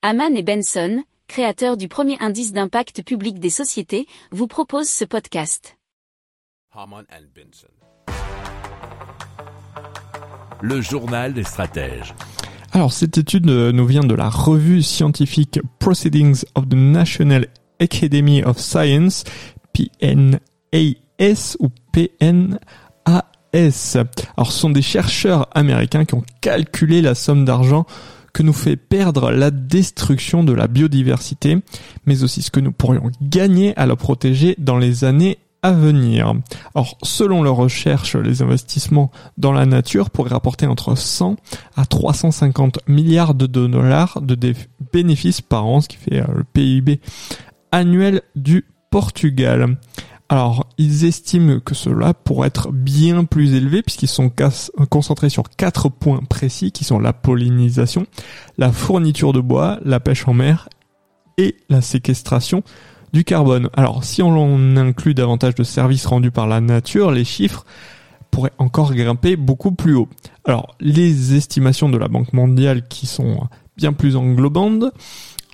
Haman et Benson, créateurs du premier indice d'impact public des sociétés, vous proposent ce podcast. Haman and Benson. Le journal des stratèges. Alors cette étude euh, nous vient de la revue scientifique Proceedings of the National Academy of Science, PNAS ou PNAS. Alors ce sont des chercheurs américains qui ont calculé la somme d'argent que nous fait perdre la destruction de la biodiversité, mais aussi ce que nous pourrions gagner à la protéger dans les années à venir. Or, selon leurs recherches, les investissements dans la nature pourraient rapporter entre 100 à 350 milliards de dollars de bénéfices par an, ce qui fait euh, le PIB annuel du Portugal. Alors, ils estiment que cela pourrait être bien plus élevé puisqu'ils sont concentrés sur quatre points précis qui sont la pollinisation, la fourniture de bois, la pêche en mer et la séquestration du carbone. Alors, si on inclut davantage de services rendus par la nature, les chiffres pourraient encore grimper beaucoup plus haut. Alors, les estimations de la Banque mondiale qui sont bien plus englobantes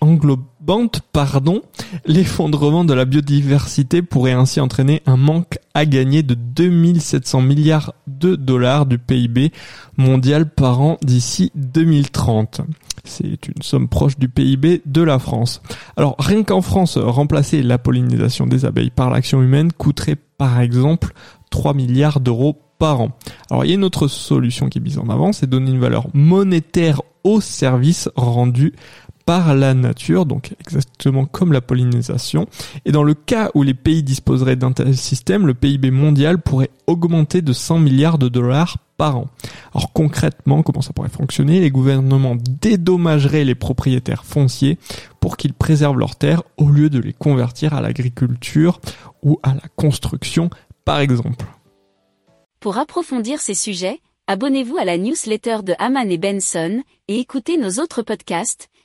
englobante, pardon, l'effondrement de la biodiversité pourrait ainsi entraîner un manque à gagner de 2700 milliards de dollars du PIB mondial par an d'ici 2030. C'est une somme proche du PIB de la France. Alors rien qu'en France, remplacer la pollinisation des abeilles par l'action humaine coûterait par exemple 3 milliards d'euros par an. Alors il y a une autre solution qui est mise en avant, c'est donner une valeur monétaire aux services rendus par la nature, donc exactement comme la pollinisation. Et dans le cas où les pays disposeraient d'un tel système, le PIB mondial pourrait augmenter de 100 milliards de dollars par an. Alors concrètement, comment ça pourrait fonctionner? Les gouvernements dédommageraient les propriétaires fonciers pour qu'ils préservent leurs terres au lieu de les convertir à l'agriculture ou à la construction, par exemple. Pour approfondir ces sujets, abonnez-vous à la newsletter de Haman et Benson et écoutez nos autres podcasts